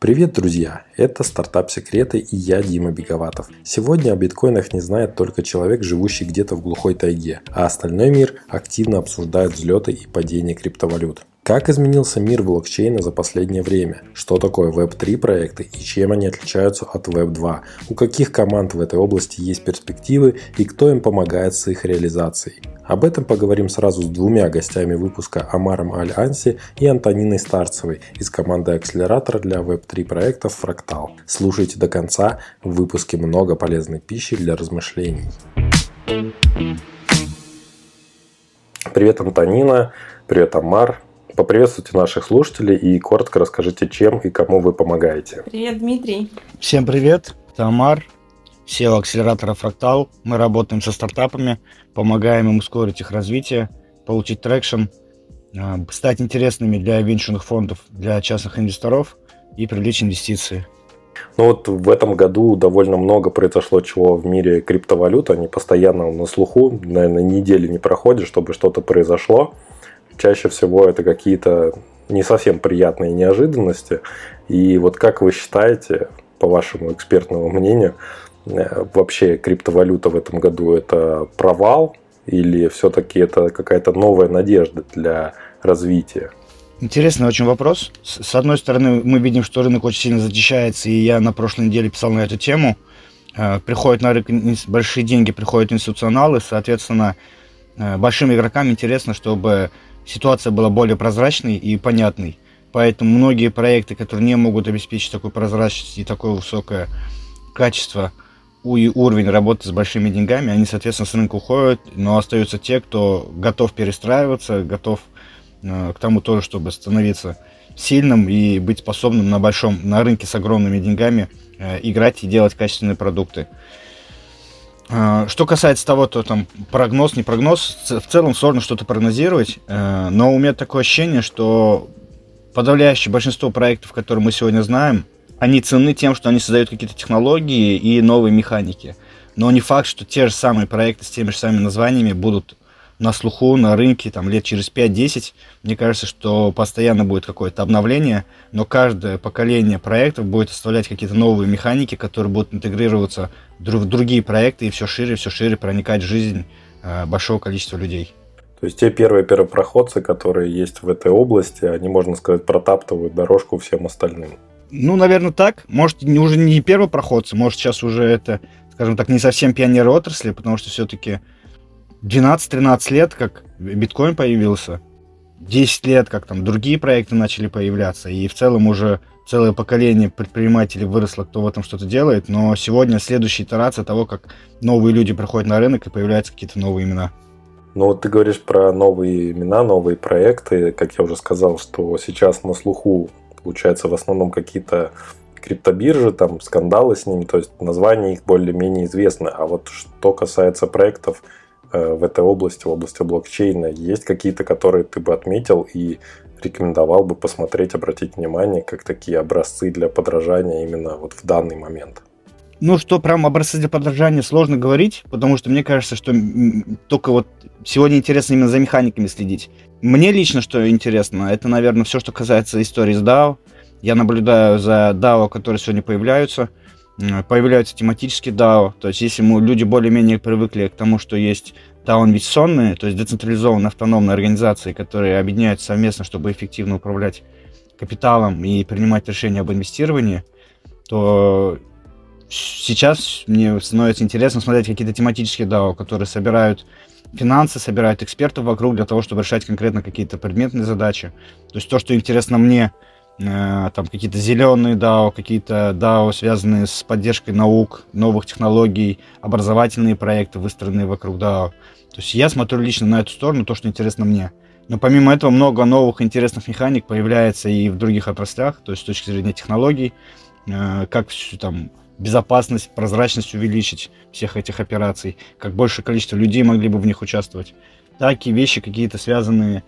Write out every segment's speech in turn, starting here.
Привет, друзья! Это «Стартап Секреты» и я, Дима Беговатов. Сегодня о биткоинах не знает только человек, живущий где-то в глухой тайге, а остальной мир активно обсуждает взлеты и падения криптовалют. Как изменился мир блокчейна за последнее время? Что такое Web3 проекты и чем они отличаются от Web2? У каких команд в этой области есть перспективы и кто им помогает с их реализацией? Об этом поговорим сразу с двумя гостями выпуска Амаром Аль-Анси и Антониной Старцевой из команды акселератора для Web3 проектов Фрактал. Слушайте до конца, в выпуске много полезной пищи для размышлений. Привет, Антонина. Привет, Амар. Поприветствуйте наших слушателей и коротко расскажите, чем и кому вы помогаете. Привет, Дмитрий. Всем привет, это Амар, CEO акселератора Фрактал. Мы работаем со стартапами, помогаем им ускорить их развитие, получить traction, а, стать интересными для венчурных фондов, для частных инвесторов и привлечь инвестиции. Ну вот в этом году довольно много произошло чего в мире криптовалют. Они постоянно на слуху, наверное, недели не проходит, чтобы что-то произошло чаще всего это какие-то не совсем приятные неожиданности. И вот как вы считаете, по вашему экспертному мнению, э, вообще криптовалюта в этом году это провал или все-таки это какая-то новая надежда для развития? Интересный очень вопрос. С одной стороны, мы видим, что рынок очень сильно зачищается, и я на прошлой неделе писал на эту тему. Э, приходят на рынок большие деньги, приходят институционалы, соответственно, э, большим игрокам интересно, чтобы ситуация была более прозрачной и понятной. Поэтому многие проекты, которые не могут обеспечить такую прозрачность и такое высокое качество и уровень работы с большими деньгами, они, соответственно, с рынка уходят, но остаются те, кто готов перестраиваться, готов э, к тому тоже, чтобы становиться сильным и быть способным на большом, на рынке с огромными деньгами э, играть и делать качественные продукты. А, что касается того, то там прогноз, не прогноз, в целом сложно что-то прогнозировать, э, но у меня такое ощущение, что подавляющее большинство проектов, которые мы сегодня знаем, они ценны тем, что они создают какие-то технологии и новые механики. Но не факт, что те же самые проекты с теми же самыми названиями будут на слуху, на рынке, там, лет через 5-10. Мне кажется, что постоянно будет какое-то обновление, но каждое поколение проектов будет оставлять какие-то новые механики, которые будут интегрироваться в другие проекты и все шире, все шире проникать в жизнь э, большого количества людей. То есть те первые первопроходцы, которые есть в этой области, они, можно сказать, протаптывают дорожку всем остальным. Ну, наверное, так. Может, не, уже не первопроходцы, может, сейчас уже это, скажем так, не совсем пионеры отрасли, потому что все-таки 12-13 лет, как биткоин появился, 10 лет, как там другие проекты начали появляться, и в целом уже целое поколение предпринимателей выросло, кто в этом что-то делает, но сегодня следующая итерация того, как новые люди приходят на рынок и появляются какие-то новые имена. Ну вот ты говоришь про новые имена, новые проекты. Как я уже сказал, что сейчас на слуху, получается, в основном какие-то криптобиржи, там скандалы с ними, то есть названия их более-менее известны. А вот что касается проектов, в этой области, в области блокчейна, есть какие-то, которые ты бы отметил и рекомендовал бы посмотреть, обратить внимание, как такие образцы для подражания именно вот в данный момент? Ну, что прям образцы для подражания сложно говорить, потому что мне кажется, что только вот сегодня интересно именно за механиками следить. Мне лично что интересно, это, наверное, все, что касается истории с DAO. Я наблюдаю за DAO, которые сегодня появляются – появляются тематические DAO. То есть если мы, люди более-менее привыкли к тому, что есть DAO инвестиционные, то есть децентрализованные автономные организации, которые объединяются совместно, чтобы эффективно управлять капиталом и принимать решения об инвестировании, то сейчас мне становится интересно смотреть какие-то тематические DAO, которые собирают финансы, собирают экспертов вокруг для того, чтобы решать конкретно какие-то предметные задачи. То есть то, что интересно мне – там какие-то зеленые DAO, какие-то DAO, связанные с поддержкой наук, новых технологий, образовательные проекты, выстроенные вокруг DAO. То есть я смотрю лично на эту сторону, то, что интересно мне. Но помимо этого много новых интересных механик появляется и в других отраслях, то есть с точки зрения технологий, э, как там безопасность, прозрачность увеличить всех этих операций, как большее количество людей могли бы в них участвовать, так и вещи какие-то связанные с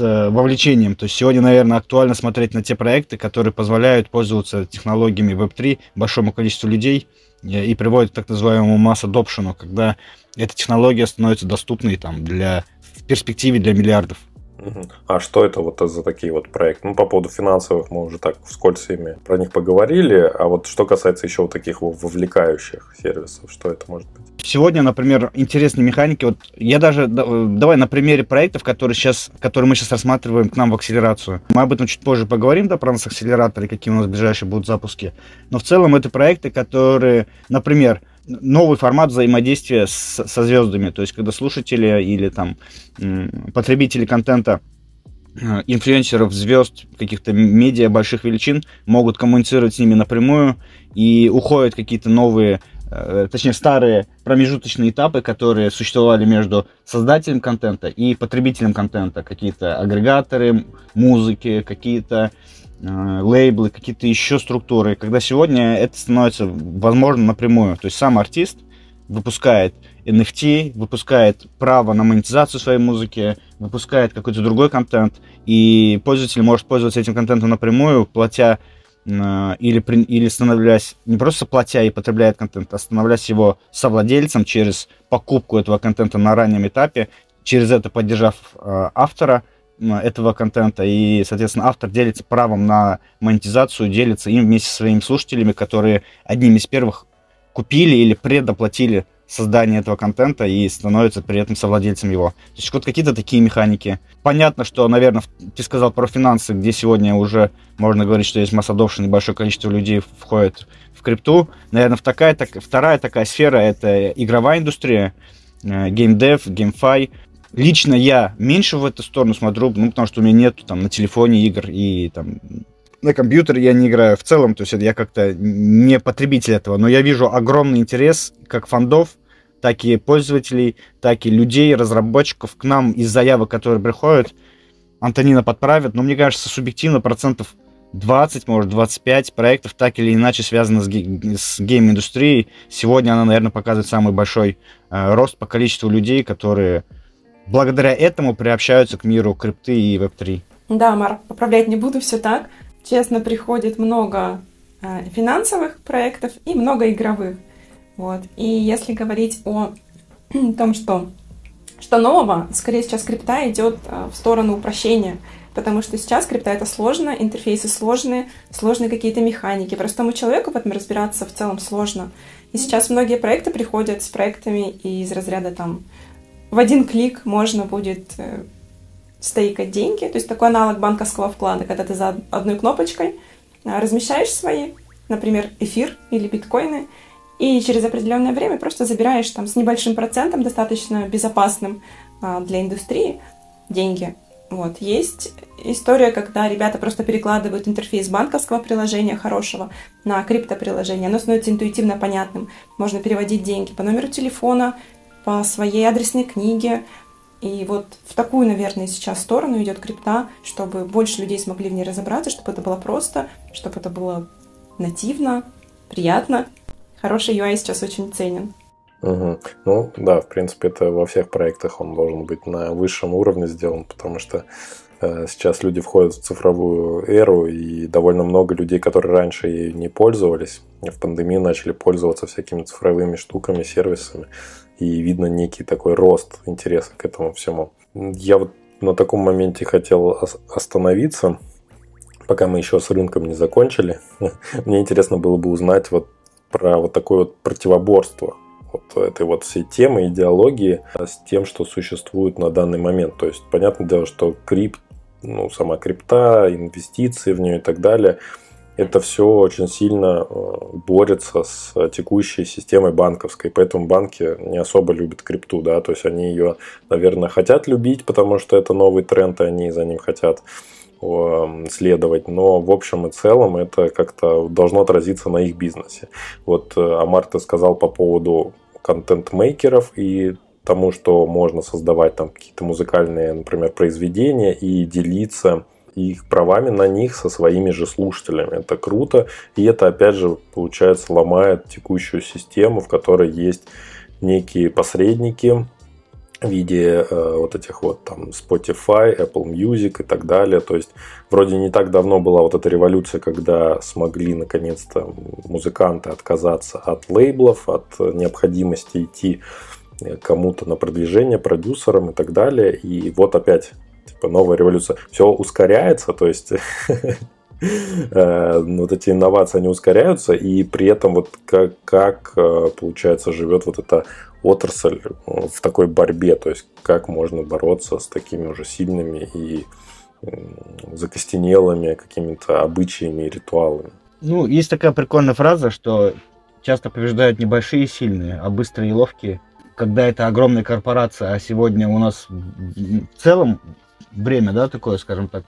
э, вовлечением. То есть сегодня, наверное, актуально смотреть на те проекты, которые позволяют пользоваться технологиями Web3 большому количеству людей э, и приводят к так называемому масс adoption, когда эта технология становится доступной там, для, в перспективе для миллиардов. А что это вот за такие вот проекты? Ну, по поводу финансовых мы уже так вскользь ими про них поговорили, а вот что касается еще вот таких вовлекающих сервисов, что это может быть? Сегодня, например, интересные механики. Вот я даже давай на примере проектов, которые сейчас, которые мы сейчас рассматриваем к нам в акселерацию. Мы об этом чуть позже поговорим, да, про нас акселераторы, какие у нас ближайшие будут запуски. Но в целом это проекты, которые, например, новый формат взаимодействия с, со звездами. То есть, когда слушатели или там потребители контента э, инфлюенсеров, звезд, каких-то медиа больших величин могут коммуницировать с ними напрямую, и уходят какие-то новые, э, точнее старые промежуточные этапы, которые существовали между создателем контента и потребителем контента. Какие-то агрегаторы музыки, какие-то Э, лейблы, какие-то еще структуры, когда сегодня это становится возможно напрямую. То есть сам артист выпускает NFT, выпускает право на монетизацию своей музыки, выпускает какой-то другой контент, и пользователь может пользоваться этим контентом напрямую, платя э, или, или становляясь, не просто платя и потребляет контент, а становляясь его совладельцем через покупку этого контента на раннем этапе, через это поддержав э, автора, этого контента, и, соответственно, автор делится правом на монетизацию, делится им вместе со своими слушателями, которые одними из первых купили или предоплатили создание этого контента и становятся при этом совладельцем его. То есть вот какие-то такие механики. Понятно, что, наверное, ты сказал про финансы, где сегодня уже можно говорить, что есть масс-адопшн, и большое количество людей входит в крипту. Наверное, в такая, так, вторая такая сфера — это игровая индустрия, gamedev, GameFi. Лично я меньше в эту сторону смотрю, ну, потому что у меня нет там на телефоне игр и там на компьютере я не играю в целом, то есть я как-то не потребитель этого, но я вижу огромный интерес как фондов, так и пользователей, так и людей, разработчиков к нам из заявок, которые приходят. Антонина подправит, но мне кажется, субъективно процентов 20, может, 25 проектов так или иначе связаны с, ге- с game-индустрией. Сегодня она, наверное, показывает самый большой э, рост по количеству людей, которые благодаря этому приобщаются к миру крипты и веб-3. Да, Марк, поправлять не буду, все так. Честно, приходит много э, финансовых проектов и много игровых. Вот. И если говорить о том, что, что нового, скорее сейчас крипта идет э, в сторону упрощения, потому что сейчас крипта это сложно, интерфейсы сложные, сложные какие-то механики. Простому человеку в этом разбираться в целом сложно. И сейчас многие проекты приходят с проектами из разряда там в один клик можно будет э, стейкать деньги, то есть такой аналог банковского вклада, когда ты за одной кнопочкой э, размещаешь свои, например, эфир или биткоины, и через определенное время просто забираешь там с небольшим процентом, достаточно безопасным а, для индустрии, деньги. Вот. Есть история, когда ребята просто перекладывают интерфейс банковского приложения хорошего на криптоприложение. Оно становится интуитивно понятным. Можно переводить деньги по номеру телефона, по своей адресной книге. И вот в такую, наверное, сейчас сторону идет крипта, чтобы больше людей смогли в ней разобраться, чтобы это было просто, чтобы это было нативно, приятно. Хороший UI сейчас очень ценен. Угу. Ну да, в принципе, это во всех проектах он должен быть на высшем уровне сделан, потому что э, сейчас люди входят в цифровую эру, и довольно много людей, которые раньше ей не пользовались, в пандемию начали пользоваться всякими цифровыми штуками, сервисами и видно некий такой рост интереса к этому всему. Я вот на таком моменте хотел остановиться, пока мы еще с рынком не закончили. Мне интересно было бы узнать вот про вот такое вот противоборство вот этой вот всей темы, идеологии с тем, что существует на данный момент. То есть, понятное дело, что крип, ну, сама крипта, инвестиции в нее и так далее – это все очень сильно э, борется с текущей системой банковской, поэтому банки не особо любят крипту, да, то есть они ее, наверное, хотят любить, потому что это новый тренд, и они за ним хотят следовать, но в общем и целом это как-то должно отразиться на их бизнесе. Вот э, Амар ты сказал по поводу контент-мейкеров и тому, что можно создавать там какие-то музыкальные, например, произведения и делиться их правами на них со своими же слушателями. Это круто. И это, опять же, получается, ломает текущую систему, в которой есть некие посредники в виде э, вот этих вот там Spotify, Apple Music и так далее. То есть вроде не так давно была вот эта революция, когда смогли наконец-то музыканты отказаться от лейблов, от необходимости идти кому-то на продвижение, продюсерам и так далее. И вот опять типа новая революция. Все ускоряется, то есть э, вот эти инновации, они ускоряются, и при этом вот как, как э, получается, живет вот эта отрасль в такой борьбе, то есть как можно бороться с такими уже сильными и закостенелыми какими-то обычаями и ритуалами. Ну, есть такая прикольная фраза, что часто побеждают небольшие и сильные, а быстрые и ловкие. Когда это огромная корпорация, а сегодня у нас в целом время, да, такое, скажем так,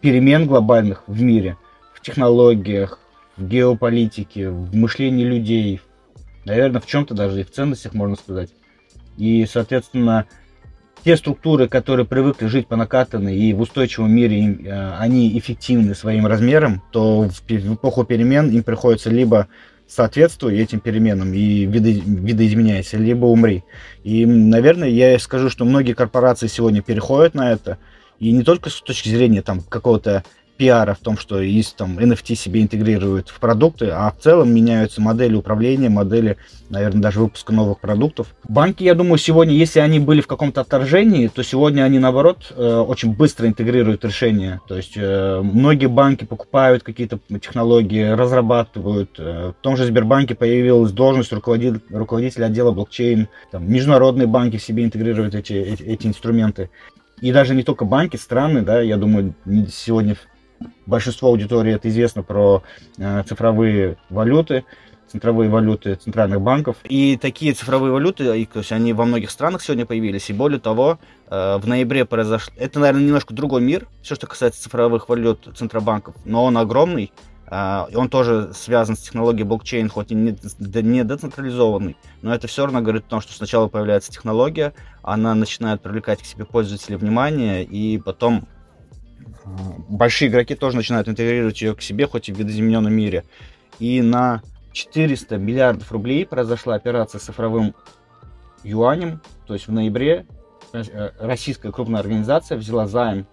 перемен глобальных в мире, в технологиях, в геополитике, в мышлении людей, наверное, в чем-то даже и в ценностях, можно сказать. И, соответственно, те структуры, которые привыкли жить по накатанной и в устойчивом мире э, они эффективны своим размером, то в, в эпоху перемен им приходится либо соответствуй этим переменам и видо, видоизменяйся, либо умри. И, наверное, я скажу, что многие корпорации сегодня переходят на это, и не только с точки зрения там какого-то пиара в том, что есть там NFT себе интегрируют в продукты, а в целом меняются модели управления, модели, наверное, даже выпуска новых продуктов. Банки, я думаю, сегодня, если они были в каком-то отторжении, то сегодня они, наоборот, э, очень быстро интегрируют решения. То есть э, многие банки покупают какие-то технологии, разрабатывают. Э, в том же Сбербанке появилась должность руководителя, руководителя отдела блокчейн. Там, международные банки в себе интегрируют эти, эти, эти инструменты. И даже не только банки, страны, да, я думаю, сегодня большинство аудитории это известно про э, цифровые валюты, цифровые валюты центральных банков. И такие цифровые валюты, то есть они во многих странах сегодня появились. И более того, э, в ноябре произошло... Это, наверное, немножко другой мир, все, что касается цифровых валют центробанков, но он огромный. Uh, он тоже связан с технологией блокчейн, хоть и не, не децентрализованный, но это все равно говорит о том, что сначала появляется технология, она начинает привлекать к себе пользователей внимание, и потом большие игроки тоже начинают интегрировать ее к себе, хоть и в видоизмененном мире. И на 400 миллиардов рублей произошла операция с цифровым юанем, то есть в ноябре э, российская крупная организация взяла займ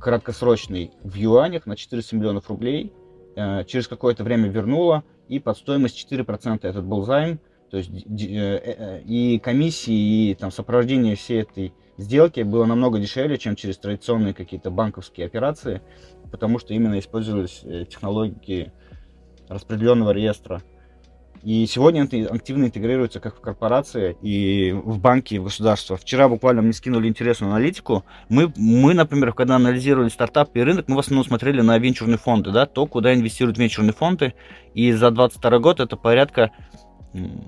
краткосрочный в юанях на 400 миллионов рублей, э, через какое-то время вернула, и под стоимость 4% этот был займ, то есть э, и комиссии, и там сопровождение всей этой сделки было намного дешевле, чем через традиционные какие-то банковские операции, потому что именно использовались э, технологии распределенного реестра. И сегодня это активно интегрируется как в корпорации и в банки, и в государство. Вчера буквально мне скинули интересную аналитику. Мы, мы, например, когда анализировали стартапы и рынок, мы в основном смотрели на венчурные фонды, да, то, куда инвестируют венчурные фонды. И за 2022 год это порядка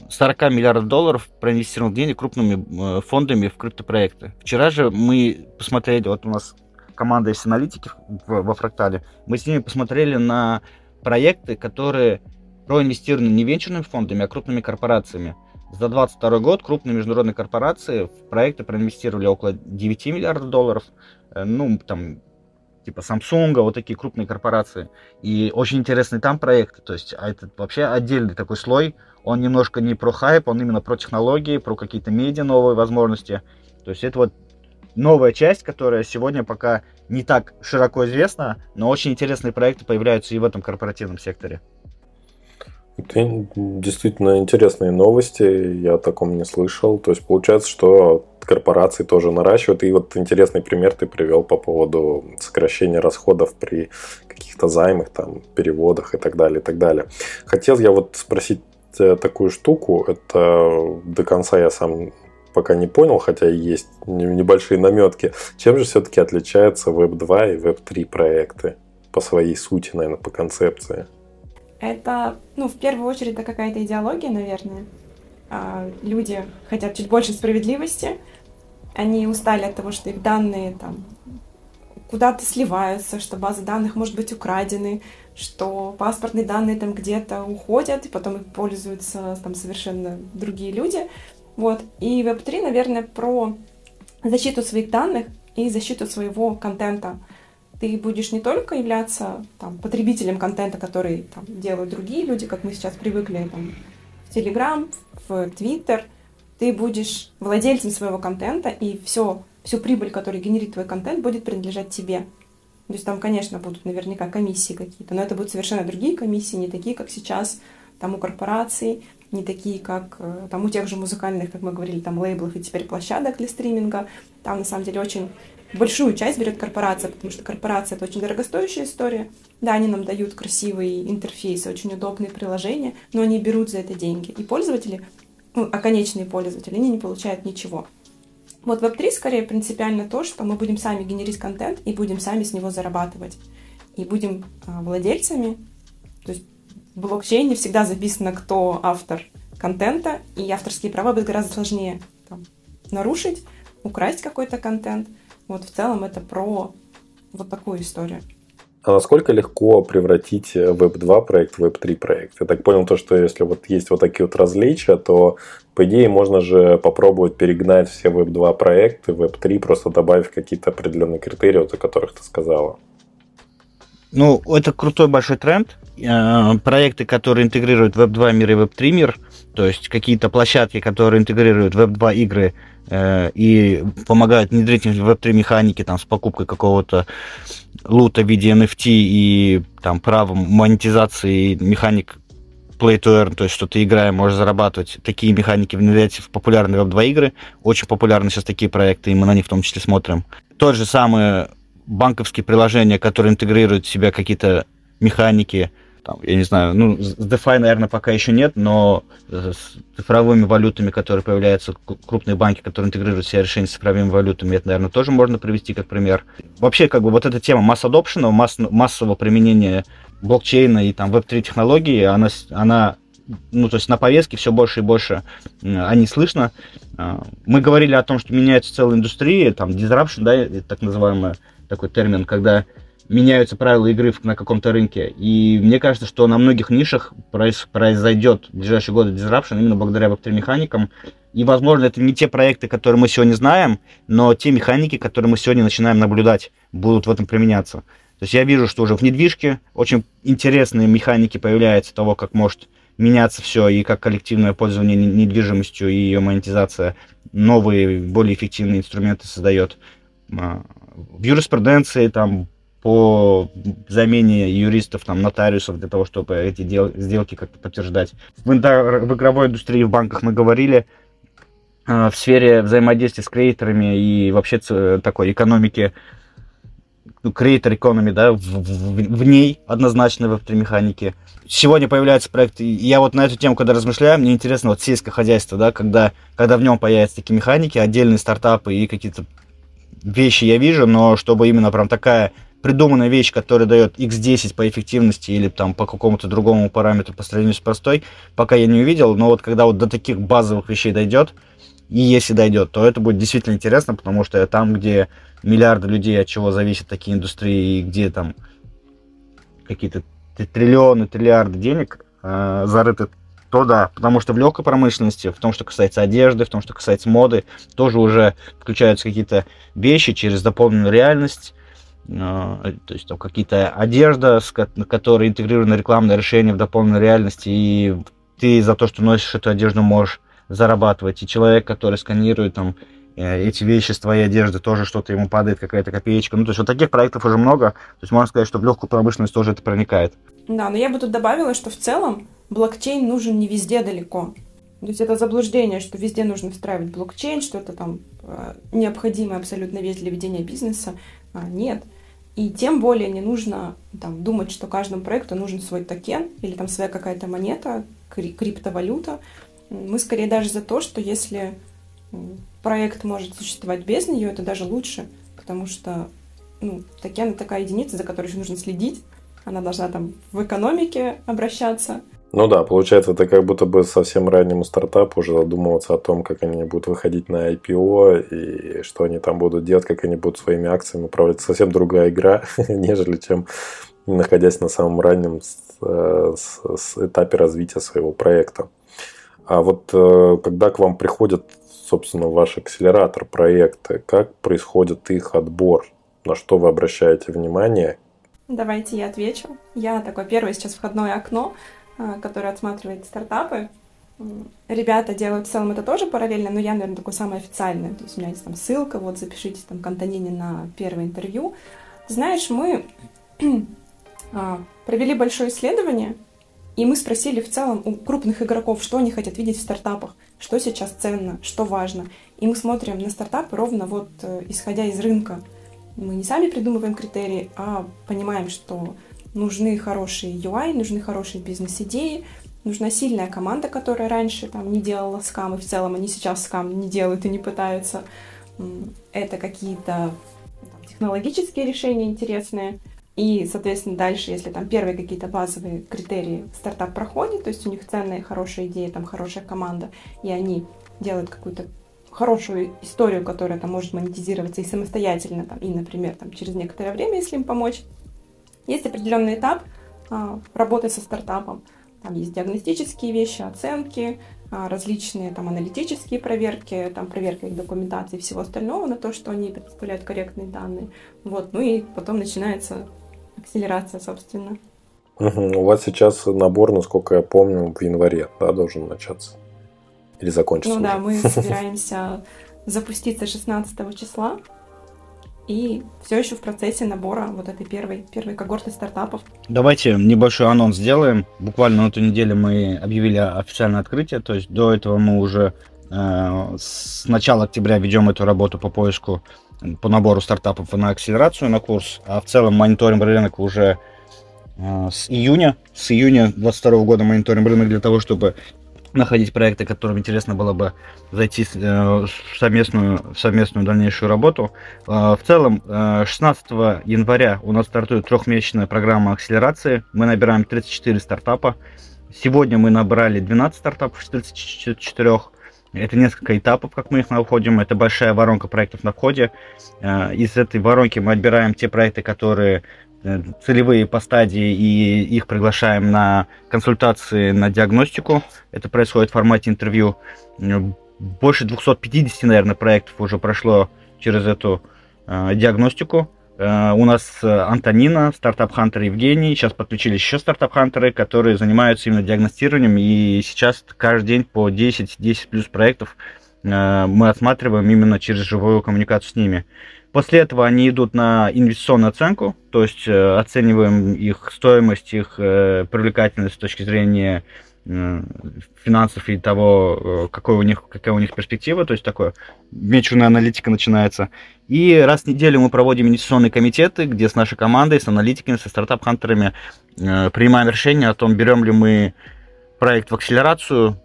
40 миллиардов долларов проинвестированных денег крупными э, фондами в криптопроекты. Вчера же мы посмотрели, вот у нас команда есть аналитики во Фрактале, мы с ними посмотрели на проекты, которые проинвестированы не венчурными фондами, а крупными корпорациями. За 2022 год крупные международные корпорации в проекты проинвестировали около 9 миллиардов долларов. Э, ну, там, типа Samsung, вот такие крупные корпорации. И очень интересный там проект. То есть, а это вообще отдельный такой слой он немножко не про хайп, он именно про технологии, про какие-то медиа новые возможности. То есть это вот новая часть, которая сегодня пока не так широко известна, но очень интересные проекты появляются и в этом корпоративном секторе. Это действительно интересные новости, я о таком не слышал. То есть получается, что корпорации тоже наращивают. И вот интересный пример ты привел по поводу сокращения расходов при каких-то займах, там, переводах и так далее, и так далее. Хотел я вот спросить такую штуку. Это до конца я сам пока не понял, хотя есть небольшие наметки. Чем же все-таки отличаются Web 2 и Web 3 проекты по своей сути, наверное, по концепции? Это, ну, в первую очередь, это какая-то идеология, наверное. А, люди хотят чуть больше справедливости. Они устали от того, что их данные там куда-то сливаются, что базы данных может быть украдены, что паспортные данные там где-то уходят, и потом их пользуются там совершенно другие люди. Вот. И Web3, наверное, про защиту своих данных и защиту своего контента. Ты будешь не только являться там, потребителем контента, который там, делают другие люди, как мы сейчас привыкли там, в Telegram, в Twitter, ты будешь владельцем своего контента, и все всю прибыль, которую генерит твой контент, будет принадлежать тебе. То есть там, конечно, будут наверняка комиссии какие-то, но это будут совершенно другие комиссии, не такие, как сейчас там у корпораций, не такие, как э, там у тех же музыкальных, как мы говорили, там лейблов и теперь площадок для стриминга. Там на самом деле очень большую часть берет корпорация, потому что корпорация это очень дорогостоящая история. Да, они нам дают красивые интерфейсы, очень удобные приложения, но они берут за это деньги. И пользователи, ну, а конечные пользователи, они не получают ничего. Вот Web3 скорее принципиально то, что мы будем сами генерить контент и будем сами с него зарабатывать. И будем а, владельцами, то есть в блокчейне всегда записано, кто автор контента, и авторские права будет гораздо сложнее там, нарушить, украсть какой-то контент. Вот в целом это про вот такую историю. А насколько легко превратить Web2 проект в Web3 проект? Я так понял то, что если вот есть вот такие вот различия, то по идее можно же попробовать перегнать все Web2 проекты в Web3, просто добавив какие-то определенные критерии, вот, о которых ты сказала. Ну, это крутой большой тренд. Э, проекты, которые интегрируют Web2 мир и Web3 мир, то есть какие-то площадки, которые интегрируют Web2 игры э, и помогают внедрить в Web3 механики там, с покупкой какого-то лута в виде NFT и там правом монетизации механик play to earn, то есть что ты играя, можешь зарабатывать. Такие механики внедрять в популярные веб-2 игры. Очень популярны сейчас такие проекты, и мы на них в том числе смотрим. Тот же самый банковские приложения, которые интегрируют в себя какие-то механики, там, я не знаю, ну, с DeFi, наверное, пока еще нет, но с цифровыми валютами, которые появляются, крупные банки, которые интегрируют все решения с цифровыми валютами, это, наверное, тоже можно привести как пример. Вообще, как бы, вот эта тема масс adoption, масс, массового применения блокчейна и там веб-3 технологии, она, она ну, то есть на повестке все больше и больше о ней слышно. А, мы говорили о том, что меняется целая индустрия, там, disruption, да, так называемый такой термин, когда меняются правила игры на каком-то рынке. И мне кажется, что на многих нишах произойдет в ближайшие годы disruption именно благодаря веб механикам. И, возможно, это не те проекты, которые мы сегодня знаем, но те механики, которые мы сегодня начинаем наблюдать, будут в этом применяться. То есть я вижу, что уже в недвижке очень интересные механики появляются того, как может меняться все, и как коллективное пользование недвижимостью и ее монетизация новые, более эффективные инструменты создает. А, в юриспруденции там по замене юристов, там, нотариусов для того, чтобы эти дел, сделки как-то подтверждать. В, в игровой индустрии, в банках мы говорили, э, в сфере взаимодействия с креаторами и вообще такой экономики, ну, креатор экономи, да, в, в, в ней однозначно в механики. Сегодня появляется проект, и я вот на эту тему, когда размышляю, мне интересно вот сельское хозяйство, да, когда, когда в нем появятся такие механики, отдельные стартапы и какие-то вещи я вижу, но чтобы именно прям такая придуманная вещь, которая дает x10 по эффективности или там по какому-то другому параметру по сравнению с простой, пока я не увидел, но вот когда вот до таких базовых вещей дойдет, и если дойдет, то это будет действительно интересно, потому что там, где миллиарды людей, от чего зависят такие индустрии, и где там какие-то триллионы, триллиарды денег э, зарыты, то да, потому что в легкой промышленности, в том, что касается одежды, в том, что касается моды, тоже уже включаются какие-то вещи через дополненную реальность, то есть там какие-то одежда, с которой интегрировано рекламное решение в дополненной реальности, и ты за то, что носишь эту одежду, можешь зарабатывать. И человек, который сканирует там э, эти вещи с твоей одежды, тоже что-то ему падает, какая-то копеечка. Ну, то есть вот таких проектов уже много. То есть можно сказать, что в легкую промышленность тоже это проникает. Да, но я бы тут добавила, что в целом блокчейн нужен не везде далеко. То есть это заблуждение, что везде нужно встраивать блокчейн, что это там э, необходимая абсолютно вещь для ведения бизнеса. А, нет. И тем более не нужно там, думать, что каждому проекту нужен свой токен или там своя какая-то монета, криптовалюта. Мы скорее даже за то, что если проект может существовать без нее, это даже лучше, потому что ну, токен такая единица, за которой еще нужно следить. Она должна там в экономике обращаться, ну да, получается, это как будто бы совсем раннему стартапу уже задумываться о том, как они будут выходить на IPO и что они там будут делать, как они будут своими акциями управлять. Совсем другая игра, нежели чем находясь на самом раннем э, этапе развития своего проекта. А вот э, когда к вам приходят, собственно, ваш акселератор проекты, как происходит их отбор? На что вы обращаете внимание? Давайте я отвечу. Я такое первое сейчас входное окно который отсматривает стартапы. Ребята делают в целом это тоже параллельно, но я, наверное, такой самый официальный. То есть у меня есть там ссылка, вот запишитесь там к на первое интервью. Знаешь, мы а, провели большое исследование, и мы спросили в целом у крупных игроков, что они хотят видеть в стартапах, что сейчас ценно, что важно. И мы смотрим на стартапы ровно вот э, исходя из рынка. мы не сами придумываем критерии, а понимаем, что нужны хорошие UI, нужны хорошие бизнес-идеи, нужна сильная команда, которая раньше там не делала скам, и в целом они сейчас скам не делают и не пытаются. Это какие-то технологические решения интересные. И, соответственно, дальше, если там первые какие-то базовые критерии стартап проходит, то есть у них ценная, хорошая идея, там хорошая команда, и они делают какую-то хорошую историю, которая там может монетизироваться и самостоятельно, там, и, например, там, через некоторое время, если им помочь. Есть определенный этап а, работы со стартапом. Там есть диагностические вещи, оценки, а, различные там аналитические проверки, там проверка их документации и всего остального на то, что они предоставляют корректные данные. Вот, ну и потом начинается акселерация, собственно. Угу. У вас сейчас набор, насколько я помню, в январе, да, должен начаться? Или закончится? Ну уже? да, мы собираемся запуститься 16 числа. И все еще в процессе набора вот этой первой, первой когорты стартапов. Давайте небольшой анонс сделаем. Буквально на эту неделю мы объявили официальное открытие. То есть до этого мы уже э, с начала октября ведем эту работу по поиску, по набору стартапов на акселерацию на курс. А в целом мониторим рынок уже э, с июня. С июня 2022 года мониторим рынок для того, чтобы находить проекты, которым интересно было бы зайти э, в совместную, в совместную дальнейшую работу. Э, в целом, 16 э, января у нас стартует трехмесячная программа акселерации. Мы набираем 34 стартапа. Сегодня мы набрали 12 стартапов из 34. Это несколько этапов, как мы их находим. Это большая воронка проектов на входе. Из этой воронки мы отбираем те проекты, которые Э, целевые по стадии и их приглашаем на консультации, на диагностику. Это происходит в формате интервью. Э, больше 250, наверное, проектов уже прошло через эту э, диагностику. Э, у нас Антонина, стартап-хантер Евгений. Сейчас подключились еще стартап-хантеры, которые занимаются именно диагностированием. И сейчас каждый день по 10-10 плюс проектов э, мы осматриваем именно через живую коммуникацию с ними. После этого они идут на инвестиционную оценку, то есть э, оцениваем их стоимость, их э, привлекательность с точки зрения э, финансов и того, какой у них, какая у них перспектива, то есть такое вечерная аналитика начинается. И раз в неделю мы проводим инвестиционные комитеты, где с нашей командой, с аналитиками, со стартап-хантерами принимаем решение о том, берем ли мы проект в акселерацию,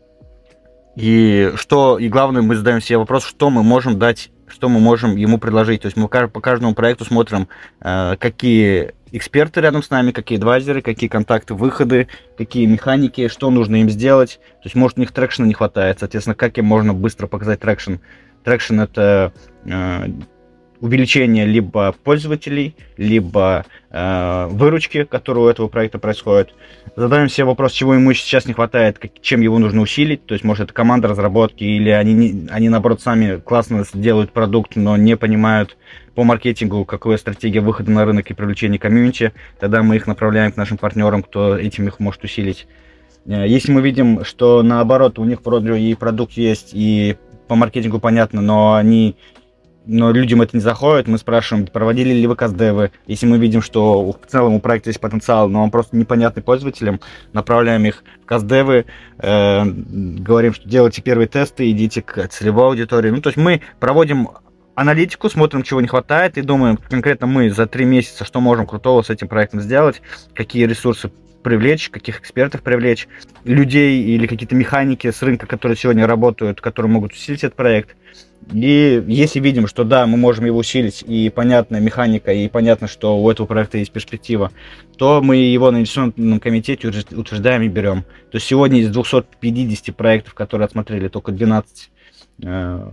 и что, и главное, мы задаем себе вопрос, что мы можем дать что мы можем ему предложить. То есть мы по каждому проекту смотрим, э, какие эксперты рядом с нами, какие advisor ы, какие контакты, выходы, какие механики, что нужно им сделать. То есть, может, у них traction а не хватает, соответственно, как им можно быстро показать traction. Traction — это э, увеличение либо пользователей, либо э, выручки, которые у этого проекта происходят. Задаем себе вопрос, чего ему сейчас не хватает, как, чем его нужно усилить. То есть, может, это команда разработки, или они, не, они наоборот, сами классно делают продукт, но не понимают по маркетингу, какая стратегия выхода на рынок и привлечения комьюнити. Тогда мы их направляем к нашим партнерам, кто этим их может усилить. Э, если мы видим, что наоборот у них вроде и продукт есть, и по маркетингу понятно, но они но людям это не заходит, мы спрашиваем, проводили ли вы каздевы. Если мы видим, что в целом у проекта есть потенциал, но он просто непонятный пользователям, направляем их в каздевы, э, говорим, что делайте первые тесты, идите к целевой аудитории. Ну, то есть мы проводим аналитику, смотрим, чего не хватает, и думаем конкретно мы за три месяца, что можем крутого с этим проектом сделать, какие ресурсы привлечь, каких экспертов привлечь, людей или какие-то механики с рынка, которые сегодня работают, которые могут усилить этот проект. И если видим, что да, мы можем его усилить, и понятная механика, и понятно, что у этого проекта есть перспектива, то мы его на инвестиционном комитете утверждаем и берем. То есть сегодня из 250 проектов, которые отсмотрели, только 12 э,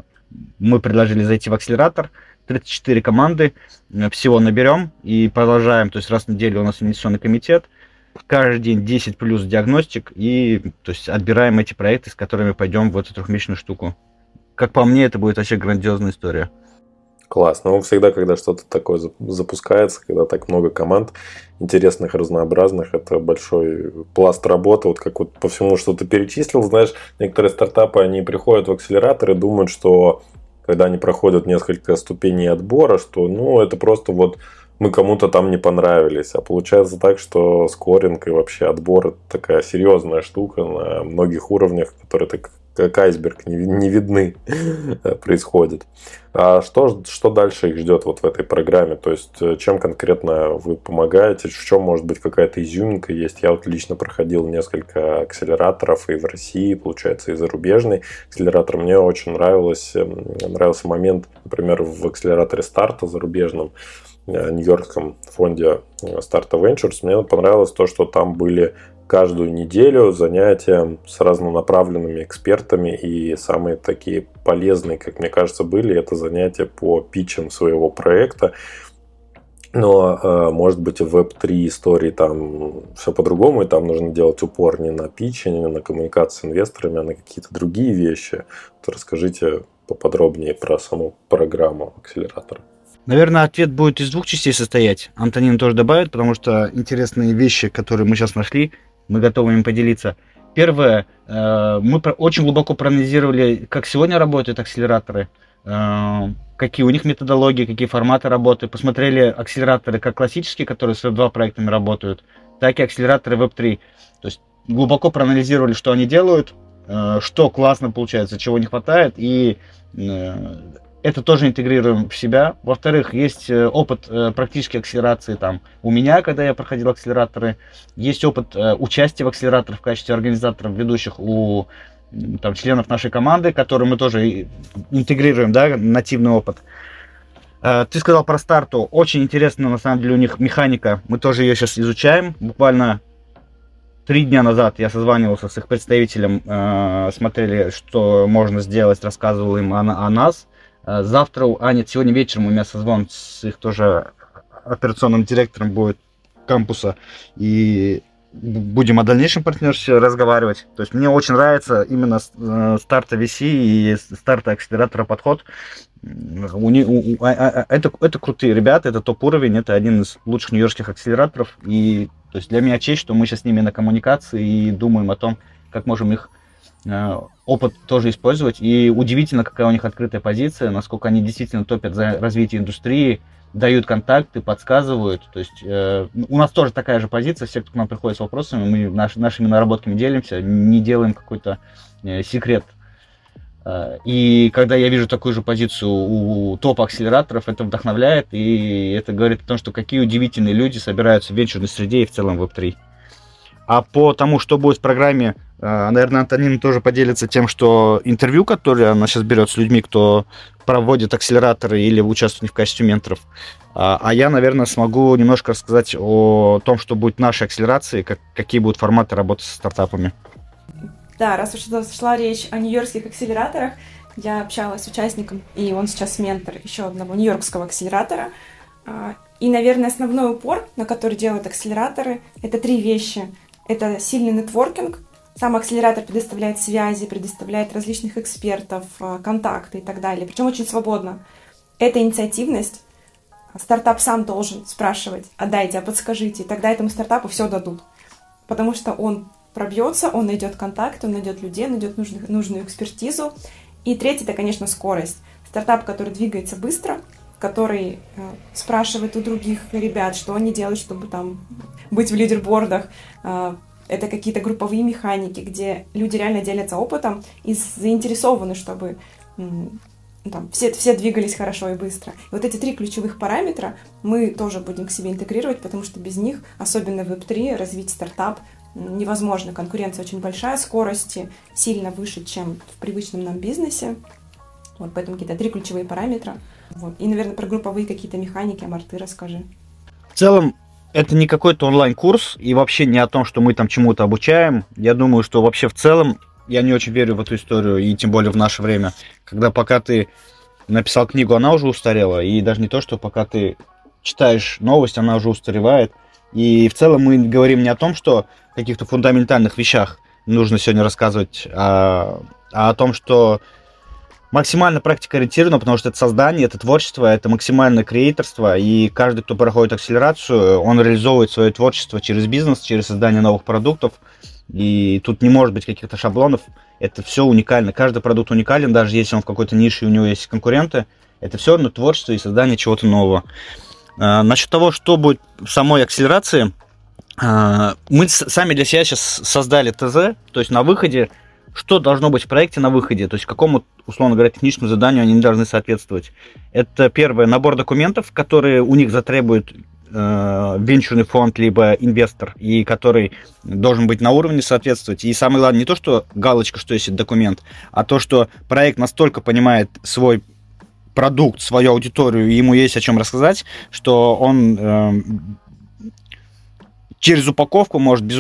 мы предложили зайти в акселератор, 34 команды э, всего наберем и продолжаем, то есть раз в неделю у нас инвестиционный комитет, каждый день 10 плюс диагностик, и то есть отбираем эти проекты, с которыми пойдем в эту трехмесячную штуку как по мне, это будет вообще грандиозная история. Классно. Ну, всегда, когда что-то такое запускается, когда так много команд интересных, разнообразных, это большой пласт работы. Вот как вот по всему, что ты перечислил, знаешь, некоторые стартапы, они приходят в акселератор и думают, что когда они проходят несколько ступеней отбора, что, ну, это просто вот мы кому-то там не понравились. А получается так, что скоринг и вообще отбор это такая серьезная штука на многих уровнях, которые ты как айсберг, не, не видны, происходит. А что, что дальше их ждет вот в этой программе? То есть, э, чем конкретно вы помогаете? В чем, может быть, какая-то изюминка есть? Я вот лично проходил несколько акселераторов и в России, получается, и зарубежный акселератор. Мне очень нравилось, эм, нравился момент, например, в акселераторе старта зарубежном, э, нью-йоркском фонде Startup э, Ventures, мне понравилось то, что там были каждую неделю занятия с разнонаправленными экспертами. И самые такие полезные, как мне кажется, были это занятия по питчам своего проекта. Но, э, может быть, в Web3 истории там все по-другому, и там нужно делать упор не на питчинг, не на коммуникацию с инвесторами, а на какие-то другие вещи. То расскажите поподробнее про саму программу акселератора. Наверное, ответ будет из двух частей состоять. Антонин тоже добавит, потому что интересные вещи, которые мы сейчас нашли, мы готовы им поделиться. Первое, э, мы очень глубоко проанализировали, как сегодня работают акселераторы, э, какие у них методологии, какие форматы работы. Посмотрели акселераторы как классические, которые с Web2 проектами работают, так и акселераторы Web3. То есть глубоко проанализировали, что они делают, э, что классно получается, чего не хватает, и это тоже интегрируем в себя. Во-вторых, есть э, опыт э, практической акселерации там у меня, когда я проходил акселераторы. Есть опыт э, участия в акселераторах в качестве организаторов, ведущих у там, членов нашей команды, которые мы тоже интегрируем, да, нативный опыт. Ты сказал про старту. Очень интересно, на самом деле, у них механика. Мы тоже ее сейчас изучаем. Буквально три дня назад я созванивался с их представителем, смотрели, что можно сделать, рассказывал им о, о нас. А, завтра, а нет, сегодня вечером у меня созвон с их тоже операционным директором будет кампуса. И будем о дальнейшем партнерстве разговаривать. То есть мне очень нравится именно э, старта VC и старта акселератора подход. У, у, у, а, а, это, это крутые ребята, это топ-уровень, это один из лучших нью-йоркских акселераторов. И то есть для меня честь, что мы сейчас с ними на коммуникации и думаем о том, как можем их опыт тоже использовать. И удивительно, какая у них открытая позиция, насколько они действительно топят за развитие индустрии, дают контакты, подсказывают. То есть э, у нас тоже такая же позиция. Все, кто к нам приходит с вопросами, мы наш, нашими наработками делимся, не делаем какой-то э, секрет. Э, и когда я вижу такую же позицию у топ-акселераторов, это вдохновляет, и это говорит о том, что какие удивительные люди собираются в венчурной среде и в целом в Web3. А по тому, что будет в программе, э, наверное, Антонина тоже поделится тем, что интервью, которое она сейчас берет с людьми, кто проводит акселераторы или участвует в качестве менторов. А, а я, наверное, смогу немножко рассказать о том, что будет в нашей акселерации, как, какие будут форматы работы со стартапами. Да, раз уж шла речь о нью-йоркских акселераторах, я общалась с участником, и он сейчас ментор еще одного нью-йоркского акселератора. А, и, наверное, основной упор, на который делают акселераторы, это три вещи – это сильный нетворкинг. Сам акселератор предоставляет связи, предоставляет различных экспертов, э, контакты и так далее. Причем очень свободно. Это инициативность. Стартап сам должен спрашивать, отдайте, а подскажите. И тогда этому стартапу все дадут. Потому что он пробьется, он найдет контакт, он найдет людей, найдет нужную, нужную экспертизу. И третье, это, конечно, скорость. Стартап, который двигается быстро, который э, спрашивает у других ребят, что они делают, чтобы там быть в лидербордах. Э, это какие-то групповые механики, где люди реально делятся опытом и заинтересованы, чтобы ну, там, все, все двигались хорошо и быстро. И вот эти три ключевых параметра мы тоже будем к себе интегрировать, потому что без них, особенно в Web3, развить стартап невозможно. Конкуренция очень большая, скорости сильно выше, чем в привычном нам бизнесе. Вот поэтому какие-то три ключевые параметра. Вот. И, наверное, про групповые какие-то механики, Амар, расскажи. В целом, это не какой-то онлайн-курс и вообще не о том, что мы там чему-то обучаем. Я думаю, что вообще в целом я не очень верю в эту историю, и тем более в наше время, когда пока ты написал книгу, она уже устарела, и даже не то, что пока ты читаешь новость, она уже устаревает. И в целом мы говорим не о том, что каких-то фундаментальных вещах нужно сегодня рассказывать, а, а о том, что максимально практикоориентировано, потому что это создание, это творчество, это максимальное креаторство, и каждый, кто проходит акселерацию, он реализовывает свое творчество через бизнес, через создание новых продуктов, и тут не может быть каких-то шаблонов, это все уникально, каждый продукт уникален, даже если он в какой-то нише у него есть конкуренты, это все равно творчество и создание чего-то нового. А, насчет того, что будет в самой акселерации, а, мы сами для себя сейчас создали ТЗ, то есть на выходе что должно быть в проекте на выходе, то есть какому, условно говоря, техническому заданию они должны соответствовать. Это первое, набор документов, которые у них затребуют э, венчурный фонд, либо инвестор, и который должен быть на уровне соответствовать. И самое главное, не то, что галочка, что есть документ, а то, что проект настолько понимает свой продукт, свою аудиторию, и ему есть о чем рассказать, что он э, через упаковку может без,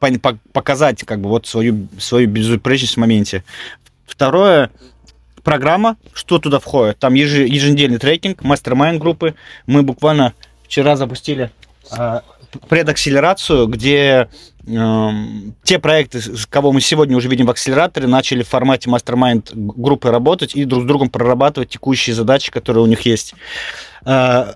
по, показать как бы вот свою, свою безупречность в моменте. Второе, программа, что туда входит. Там еженедельный трекинг, мастер-майн группы. Мы буквально вчера запустили э, предакселерацию, где э, те проекты, кого мы сегодня уже видим в акселераторе, начали в формате мастер-майнд группы работать и друг с другом прорабатывать текущие задачи, которые у них есть. Э,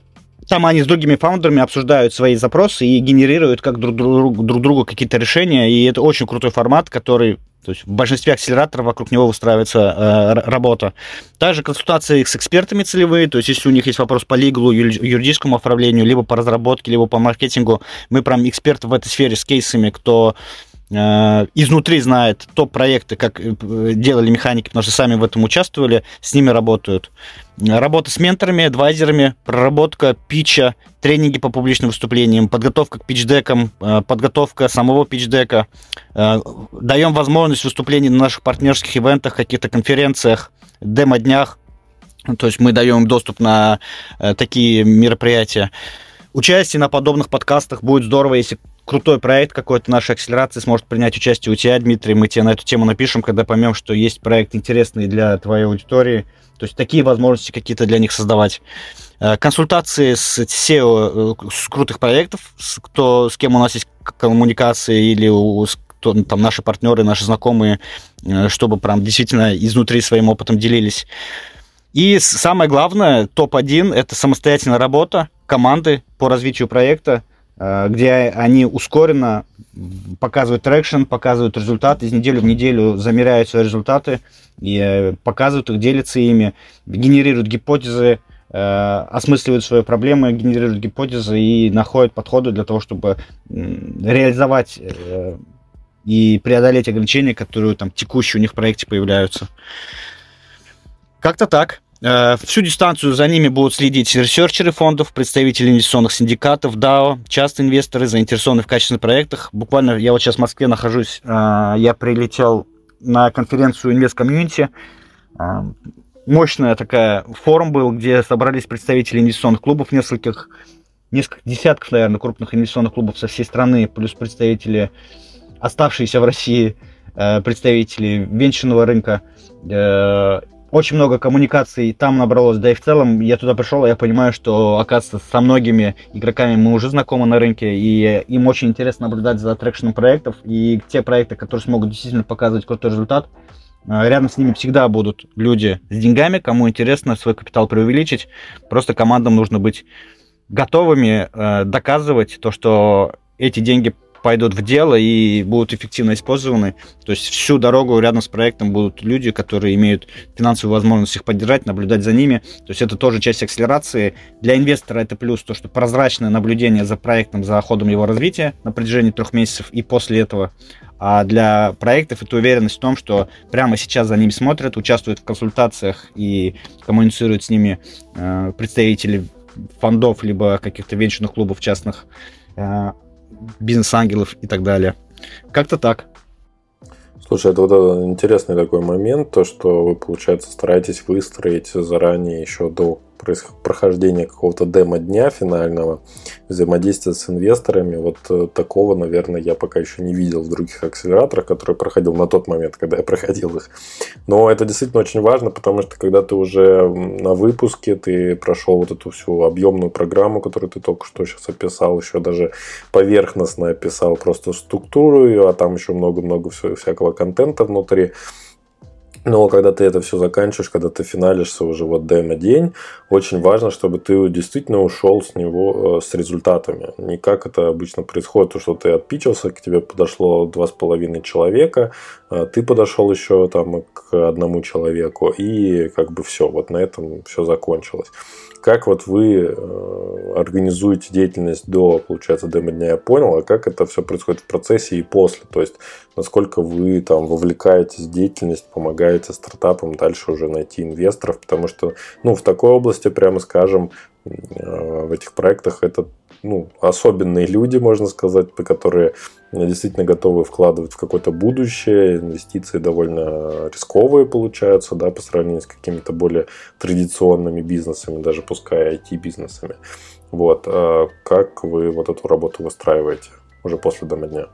там они с другими фаундерами обсуждают свои запросы и генерируют как друг, друг, друг другу какие-то решения. И это очень крутой формат, который то есть в большинстве акселераторов вокруг него выстраивается э, работа. Также консультации с экспертами целевые, то есть если у них есть вопрос по лиглу, юридическому оформлению, либо по разработке, либо по маркетингу, мы прям эксперты в этой сфере с кейсами, кто э, изнутри знает топ-проекты, как э, делали механики, потому что сами в этом участвовали, с ними работают. Работа с менторами, адвайзерами, проработка питча, тренинги по публичным выступлениям, подготовка к питчдекам, э, подготовка самого питчдека. Э, даем возможность выступлений на наших партнерских ивентах, каких-то конференциях, демо-днях. То есть мы даем им доступ на э, такие мероприятия. Участие на подобных подкастах будет здорово, если крутой проект какой-то нашей акселерации сможет принять участие у тебя, Дмитрий. Мы тебе на эту тему напишем, когда поймем, что есть проект интересный для твоей аудитории. То есть такие возможности какие-то для них создавать. Э, консультации с SEO э, с крутых проектов, с, кто, с кем у нас есть коммуникации или у, кто, ну, там, наши партнеры, наши знакомые, э, чтобы прям действительно изнутри своим опытом делились. И самое главное, топ-1 – это самостоятельная работа команды по развитию проекта, где они ускоренно показывают traction, показывают результаты, из недели в неделю замеряют свои результаты, и э, показывают их, делятся ими, генерируют гипотезы, э, осмысливают свои проблемы, генерируют гипотезы и находят подходы для того, чтобы реализовать э, и преодолеть ограничения, которые там текущие у них в проекте появляются. Как-то так. Всю дистанцию за ними будут следить ресерчеры фондов, представители инвестиционных синдикатов, DAO, частные инвесторы, заинтересованные в качественных проектах. Буквально я вот сейчас в Москве нахожусь, я прилетел на конференцию Invest Community. А, мощная такая форум был, где собрались представители инвестиционных клубов нескольких, несколько десятков, наверное, крупных инвестиционных клубов со всей страны, плюс представители, оставшиеся в России, э, представители венчурного рынка. Очень много коммуникаций там набралось, да и в целом я туда пришел, и я понимаю, что, оказывается, со многими игроками мы уже знакомы на рынке, и им очень интересно наблюдать за трекшеном проектов, и те проекты, которые смогут действительно показывать крутой результат, э, рядом с ними всегда будут люди с деньгами, кому интересно свой капитал преувеличить, просто командам нужно быть готовыми э, доказывать то, что эти деньги пойдут в дело и будут эффективно использованы. То есть всю дорогу рядом с проектом будут люди, которые имеют финансовую возможность их поддержать, наблюдать за ними. То есть это тоже часть акселерации. Для инвестора это плюс, то, что прозрачное наблюдение за проектом, за ходом его развития на протяжении трех месяцев и после этого. А для проектов это уверенность в том, что прямо сейчас за ними смотрят, участвуют в консультациях и коммуницируют с ними э, представители фондов, либо каких-то венчурных клубов частных, э, бизнес-ангелов и так далее. Как-то так. Слушай, это вот интересный такой момент, то, что вы, получается, стараетесь выстроить заранее еще до прохождения какого-то демо-дня финального, взаимодействия с инвесторами, вот э, такого, наверное, я пока еще не видел в других акселераторах, которые проходил на тот момент, когда я проходил их. Но это действительно очень важно, потому что когда ты уже на выпуске, ты прошел вот эту всю объемную программу, которую ты только что сейчас описал, еще даже поверхностно описал просто структуру ее, а там еще много-много всякого контента внутри, Но когда ты это все заканчиваешь, когда ты финалишься уже вот демо-день, очень важно, чтобы ты действительно ушел с него э, с результатами. Не как это обычно происходит, то, что ты отпичился, к тебе подошло два с половиной человека, а ты подошел еще там к одному человеку, и как бы все, вот на этом все закончилось. Как вот вы э, организуете деятельность до, получается, демо-дня, я понял, а как это все происходит в процессе и после? То есть, насколько вы там вовлекаетесь в деятельность, помогаете стартапам дальше уже найти инвесторов, потому что, ну, в такой области, прямо скажем, э, в этих проектах это ну, особенные люди, можно сказать, которые действительно готовы вкладывать в какое-то будущее. Инвестиции довольно рисковые получаются, да, по сравнению с какими-то более традиционными бизнесами, даже пускай IT-бизнесами. Вот. А как вы вот эту работу выстраиваете уже после дня?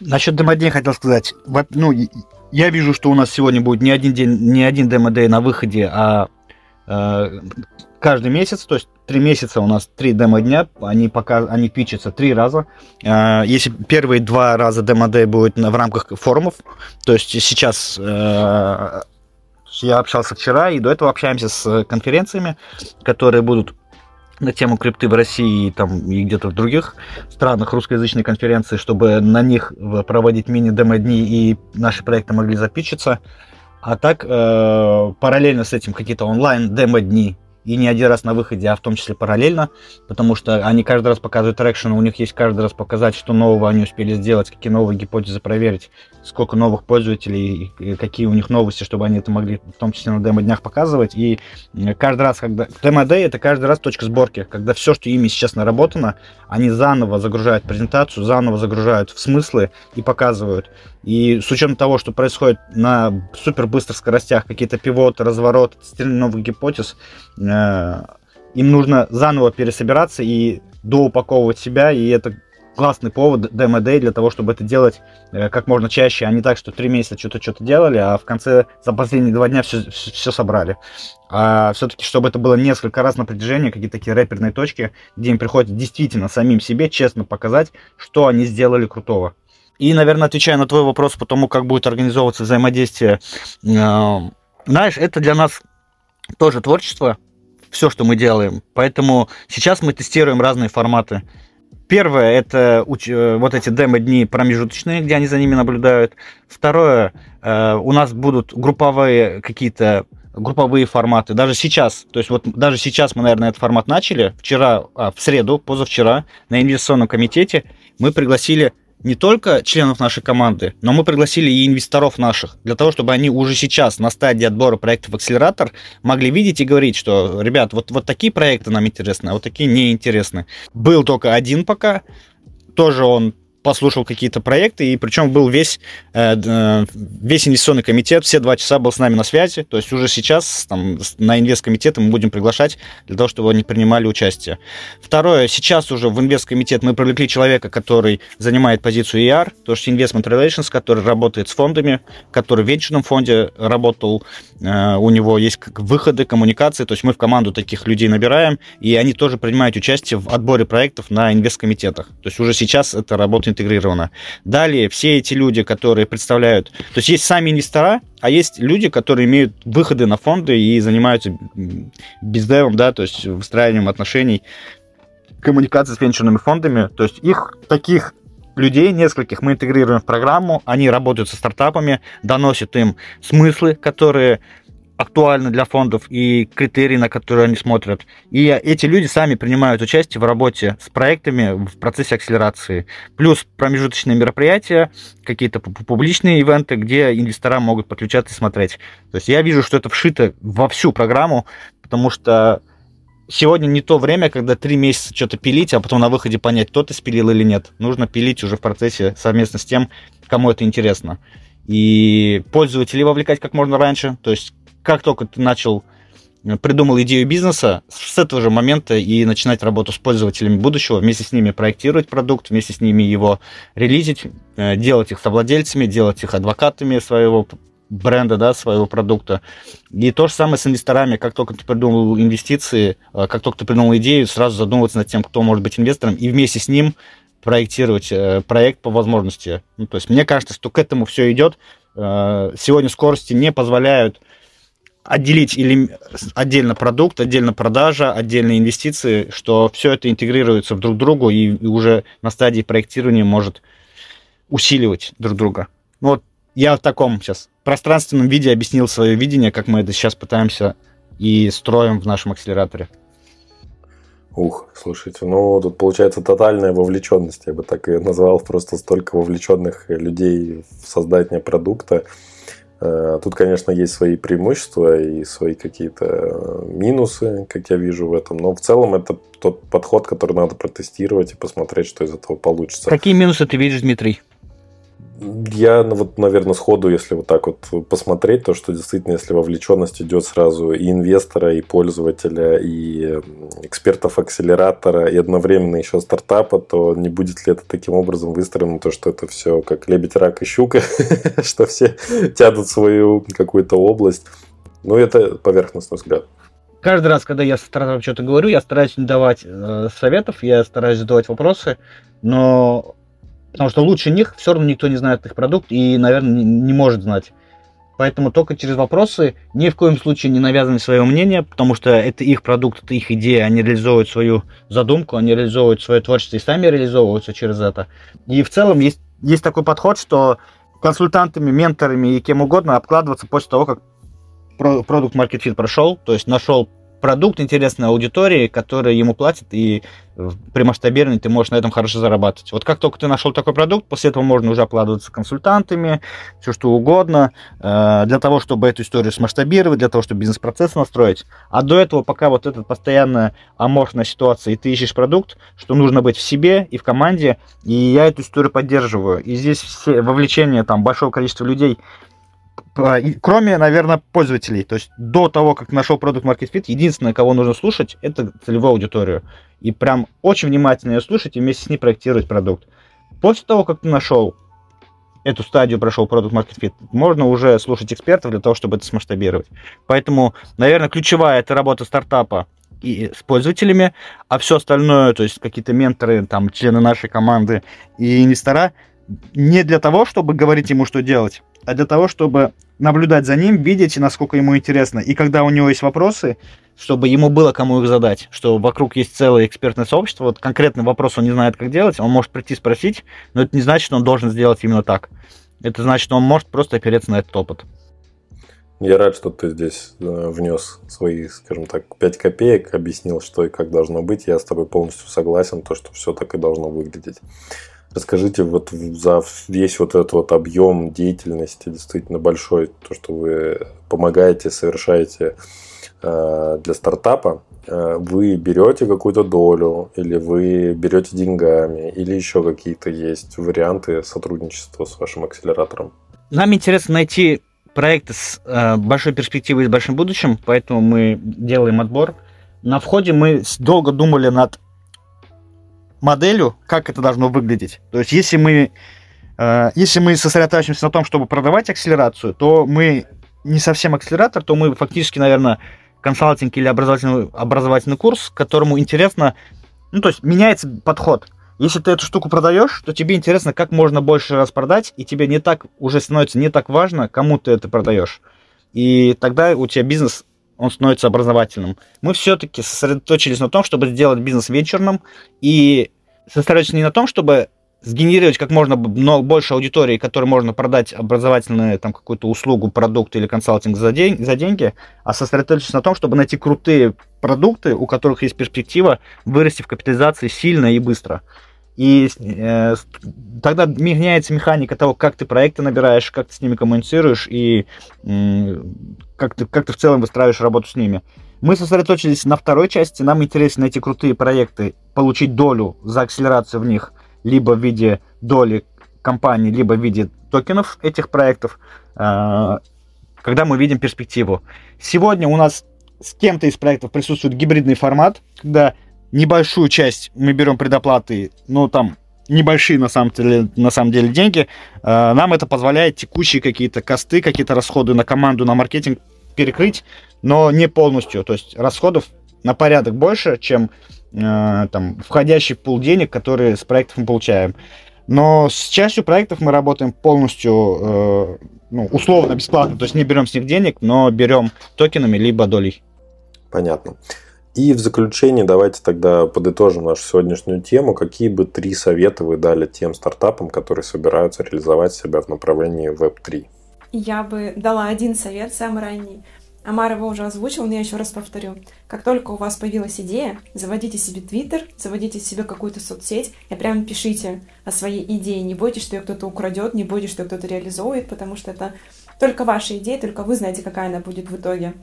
Насчет демо-дня хотел сказать. Ну, я вижу, что у нас сегодня будет не один день, не один демо-дэй на выходе, а э, каждый месяц, то есть три месяца у нас три демо-дня, они, пока, они пичатся три раза. Э, если первые два раза демо-дэй будет в рамках форумов, то есть сейчас э, я общался вчера и до этого общаемся с конференциями, которые будут на тему крипты в России и, там, и где-то в других странах русскоязычной конференции, чтобы на них проводить мини-демо-дни и наши проекты могли запичиться. А так, э, параллельно с этим какие-то онлайн-демо-дни и не один раз на выходе, а в том числе параллельно, потому что они каждый раз показывают traction, у них есть каждый раз показать, что нового они успели сделать, какие новые гипотезы проверить, сколько новых пользователей, какие у них новости, чтобы они это могли в том числе на демо-днях показывать. И каждый раз, когда... Демо-дэй — это каждый раз точка сборки, когда все, что ими сейчас наработано, они заново загружают презентацию, заново загружают в смыслы и показывают. И с учетом того, что происходит на супер быстрых скоростях, какие-то pivot ы, тестирование новых гипотез, э, им нужно заново пересобираться и доупаковывать себя, и это классный повод демо-дэй для того, чтобы это делать э, как можно чаще, а не так, что три месяца что-то что-то делали, а в конце за последние два дня все, все, все собрали. А все-таки, чтобы это было несколько раз на протяжении, какие-то такие рэперные точки, где им приходится действительно самим себе честно показать, что они сделали крутого. И, наверное, отвечая на твой вопрос по тому, как будет организовываться взаимодействие, э, знаешь, это для нас тоже творчество, все, что мы делаем. Поэтому сейчас мы тестируем разные форматы. Первое это э, вот эти демо-дни промежуточные, где они за ними наблюдают. Второе, э, у нас будут групповые какие-то групповые форматы. Даже сейчас, то есть вот даже сейчас мы, наверное, этот формат начали. Вчера, а, в среду, позавчера на инвестиционном комитете мы пригласили не только членов нашей команды, но мы пригласили и инвесторов наших, для того, чтобы они уже сейчас на стадии отбора проектов акселератор могли видеть и говорить, что, ребят, вот, вот такие проекты нам интересны, а вот такие неинтересны. Был только один пока, тоже он послушал какие-то проекты, и причем был весь, э, э, весь инвестиционный комитет, все два часа был с нами на связи, то есть уже сейчас там, на инвесткомитеты мы будем приглашать для того, чтобы они принимали участие. Второе, сейчас уже в инвесткомитет мы привлекли человека, который занимает позицию ER, то есть Investment Relations, который работает с фондами, который в венчурном фонде работал, э, у него есть выходы, коммуникации, то есть мы в команду таких людей набираем, и они тоже принимают участие в отборе проектов на инвесткомитетах. То есть уже сейчас это работает интегрировано. Далее, все эти люди, которые представляют... То есть есть сами инвестора, а есть люди, которые имеют выходы на фонды и занимаются бездевом, да, то есть выстраиванием отношений, коммуникации с венчурными фондами. То есть их таких людей, нескольких, мы интегрируем в программу, они работают со стартапами, доносят им смыслы, которые актуальны для фондов и критерии, на которые они смотрят. И эти люди сами принимают участие в работе с проектами в процессе акселерации. Плюс промежуточные мероприятия, какие-то публичные ивенты, где инвестора могут подключаться и смотреть. То есть я вижу, что это вшито во всю программу, потому что сегодня не то время, когда три месяца что-то пилить, а потом на выходе понять, кто ты спилил или нет. Нужно пилить уже в процессе совместно с тем, кому это интересно. И пользователей вовлекать как можно раньше, то есть как только ты начал э, придумал идею бизнеса, с этого же момента и начинать работу с пользователями будущего, вместе с ними проектировать продукт, вместе с ними его релизить, э, делать их совладельцами, делать их адвокатами своего бренда, да, своего продукта. И то же самое с инвесторами. Как только ты придумал инвестиции, э, как только ты придумал идею, сразу задумываться над тем, кто может быть инвестором, и вместе с ним проектировать проект по возможности. Ну, то есть мне кажется, что к этому все идет. Сегодня скорости не позволяют отделить или отдельно продукт, отдельно продажа, отдельные инвестиции, что все это интегрируется в друг другу и, и уже на стадии проектирования может усиливать друг друга. Ну, вот я в таком сейчас пространственном виде объяснил свое видение, как мы это сейчас пытаемся и строим в нашем акселераторе. Ух, слушайте, ну тут получается тотальная вовлеченность, я бы так и назвал, просто столько вовлеченных людей в создание продукта. Э, тут, конечно, есть свои преимущества и свои какие-то э, минусы, как я вижу в этом, но в целом это тот подход, который надо протестировать и посмотреть, что из этого получится. Какие минусы ты видишь, Дмитрий? Я, ну, вот, наверное, сходу, если вот так вот посмотреть, то, что действительно, если вовлеченность идет сразу и инвестора, и пользователя, и экспертов акселератора, и одновременно еще стартапа, то не будет ли это таким образом выстроено, то, что это все как лебедь, рак и щука, что все тянут свою какую-то область. Ну, это поверхностный взгляд. Каждый раз, когда я с стартапом что-то говорю, я стараюсь не давать э, советов, я стараюсь задавать вопросы, но Потому что лучше них все равно никто не знает их продукт и, наверное, не, может знать. Поэтому только через вопросы, ни в коем случае не навязывать свое мнение, потому что это их продукт, это их идея, они реализовывают свою задумку, они реализовывают свое творчество и сами реализовываются через это. И в целом есть, есть такой подход, что консультантами, менторами и кем угодно обкладываться после того, как продукт Market Fit прошел, то есть нашел продукт интересной аудитории, которая ему платит, и при масштабировании ты можешь на этом хорошо зарабатывать. Вот как только ты нашел такой продукт, после этого можно уже обкладываться консультантами, все что угодно, э, для того, чтобы эту историю смасштабировать, для того, чтобы бизнес-процесс настроить. А до этого, пока вот эта постоянная аморфная ситуация, и ты ищешь продукт, что нужно быть в себе и в команде, и я эту историю поддерживаю. И здесь все вовлечение там большого количества людей кроме, наверное, пользователей. То есть до того, как нашел продукт Market Fit, единственное, кого нужно слушать, это целевую аудиторию. И прям очень внимательно ее слушать и вместе с ней проектировать продукт. После того, как ты нашел эту стадию, прошел продукт Market Fit, можно уже слушать экспертов для того, чтобы это смасштабировать. Поэтому, наверное, ключевая это работа стартапа и с пользователями, а все остальное, то есть какие-то менторы, там, члены нашей команды и инвестора, не для того, чтобы говорить ему, что делать, а для того, чтобы наблюдать за ним, видеть, насколько ему интересно. И когда у него есть вопросы, чтобы ему было кому их задать, что вокруг есть целое экспертное сообщество, вот конкретный вопрос он не знает, как делать, он может прийти спросить, но это не значит, что он должен сделать именно так. Это значит, что он может просто опереться на этот опыт. Я рад, что ты здесь э, внес свои, скажем так, 5 копеек, объяснил, что и как должно быть. Я с тобой полностью согласен, то, что все так и должно выглядеть. Расскажите вот за весь вот этот вот объем деятельности действительно большой, то, что вы помогаете, совершаете э, для стартапа, э, вы берете какую-то долю, или вы берете деньгами, или еще какие-то есть варианты сотрудничества с вашим акселератором? Нам интересно найти проекты с э, большой перспективой и с большим будущим, поэтому мы делаем отбор. На входе мы долго думали над моделью, как это должно выглядеть. То есть, если мы, э, если мы сосредотачиваемся на том, чтобы продавать акселерацию, то мы не совсем акселератор, то мы фактически, наверное, консалтинг или образовательный, образовательный курс, которому интересно, ну, то есть меняется подход. Если ты эту штуку продаешь, то тебе интересно, как можно больше раз продать, и тебе не так уже становится не так важно, кому ты это продаешь. И тогда у тебя бизнес он становится образовательным. Мы все-таки сосредоточились на том, чтобы сделать бизнес вечерным и сосредоточились не на том, чтобы сгенерировать как можно больше аудитории, которой можно продать образовательную там какую-то услугу, продукт или консалтинг за, день, за деньги, а сосредоточиться на том, чтобы найти крутые продукты, у которых есть перспектива вырасти в капитализации сильно и быстро. И э, тогда меняется механика того, как ты проекты набираешь, как ты с ними коммуницируешь и э, как, ты, как ты в целом выстраиваешь работу с ними. Мы сосредоточились на второй части. Нам интересно найти крутые проекты, получить долю за акселерацию в них, либо в виде доли компании, либо в виде токенов этих проектов, э, когда мы видим перспективу. Сегодня у нас с кем-то из проектов присутствует гибридный формат, когда небольшую часть мы берем предоплаты, ну, там, небольшие на самом деле, на самом деле деньги, э, нам это позволяет текущие какие-то косты, какие-то расходы на команду, на маркетинг перекрыть, но не полностью. То есть расходов на порядок больше, чем э, там, входящий пул денег, которые с проектов мы получаем. Но с частью проектов мы работаем полностью, э, ну, условно бесплатно, то есть не берем с них денег, но берем токенами либо долей. Понятно. И в заключение давайте тогда подытожим нашу сегодняшнюю тему. Какие бы три совета вы дали тем стартапам, которые собираются реализовать себя в направлении Web3? Я бы дала один совет, самый ранний. Амар его уже озвучил, но я еще раз повторю. Как только у вас появилась идея, заводите себе Твиттер, заводите себе какую-то соцсеть и прямо пишите о своей идее. Не бойтесь, что ее кто-то украдет, не бойтесь, что кто-то реализует, потому что это только ваша идея, только вы знаете, какая она будет в итоге.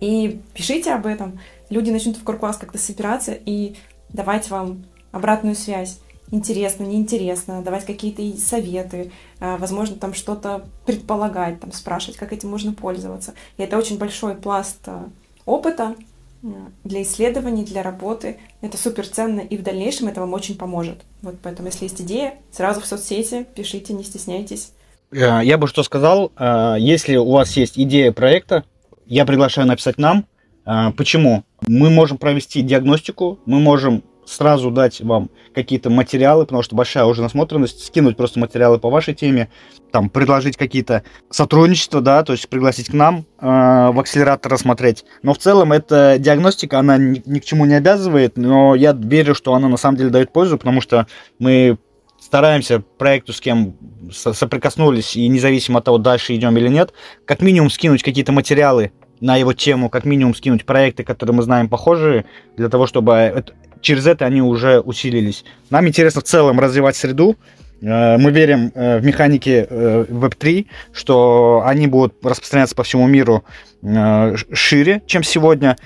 И пишите об этом. Люди начнут вокруг вас как-то собираться и давать вам обратную связь интересно, неинтересно, давать какие-то советы, а, возможно, там что-то предполагать, там спрашивать, как этим можно пользоваться. И это очень большой пласт а, опыта а, для исследований, для работы. Это супер ценно, и в дальнейшем это вам очень поможет. Вот поэтому, если есть идея, сразу в соцсети пишите, не стесняйтесь. Э, я бы что сказал, если у вас есть идея проекта, я приглашаю написать нам. Почему? Мы можем провести диагностику, мы можем сразу дать вам какие-то материалы, потому что большая уже насмотренность, скинуть просто материалы по вашей теме, там, предложить какие-то сотрудничества, да, то есть пригласить к нам э, в акселератор рассмотреть. Но в целом эта диагностика, она ни, ни к чему не обязывает, но я верю, что она на самом деле дает пользу, потому что мы стараемся проекту, с кем соприкоснулись, и независимо от того, дальше идем или нет, как минимум скинуть какие-то материалы на его тему, как минимум скинуть проекты, которые мы знаем похожие, для того, чтобы через это они уже усилились. Нам интересно в целом развивать среду. Э, мы верим э, в механики э, Web3, что они будут распространяться по всему миру шире, чем сегодня.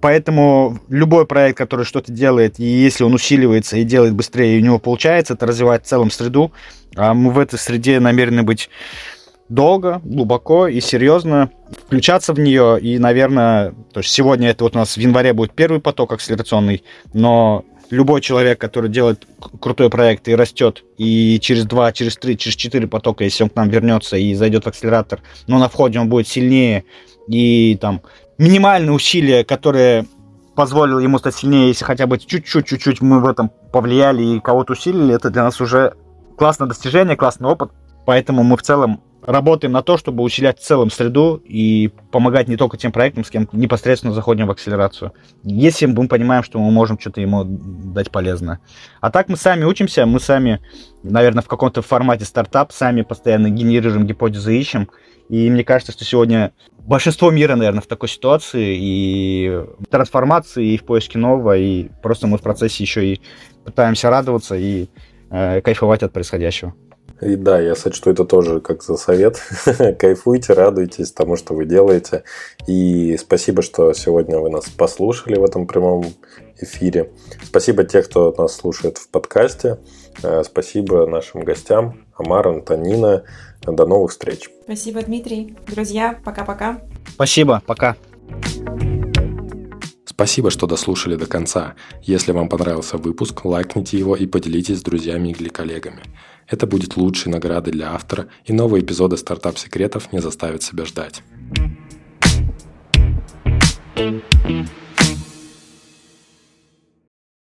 Поэтому любой проект, который что-то делает, и если он усиливается и делает быстрее, и у него получается, это развивает в целом среду. А мы в этой среде намерены быть долго, глубоко и серьезно включаться в нее. И, наверное, то есть сегодня это вот у нас в январе будет первый поток акселерационный, но любой человек, который делает крутой проект и растет, и через два, через три, через четыре потока, если он к нам вернется и зайдет в акселератор, но на входе он будет сильнее, и там минимальные усилия, которые позволило ему стать сильнее, если хотя бы чуть-чуть, чуть-чуть мы в этом повлияли и кого-то усилили, это для нас уже классное достижение, классный опыт. Поэтому мы в целом работаем на то, чтобы усилять в целом среду и помогать не только тем проектам, с кем непосредственно заходим в акселерацию. Если мы понимаем, что мы можем что-то ему дать полезное. А так мы сами учимся, мы сами, наверное, в каком-то формате стартап, сами постоянно генерируем гипотезы, ищем. И мне кажется, что сегодня большинство мира, наверное, в такой ситуации и трансформации, и в поиске нового, и просто мы в процессе еще и пытаемся радоваться и э, кайфовать от происходящего. И да, я сочту это тоже как за совет. Кайфуйте, радуйтесь тому, что вы делаете. И спасибо, что сегодня вы нас послушали в этом прямом эфире. Спасибо тех, кто нас слушает в подкасте. Э, спасибо нашим гостям Амар, Антонина. До новых встреч. Спасибо, Дмитрий. Друзья, пока-пока. Спасибо, пока. Спасибо, что дослушали до конца. Если вам понравился выпуск, лайкните его и поделитесь с друзьями или коллегами. Это будет лучшей наградой для автора, и новые эпизоды стартап-секретов не заставят себя ждать.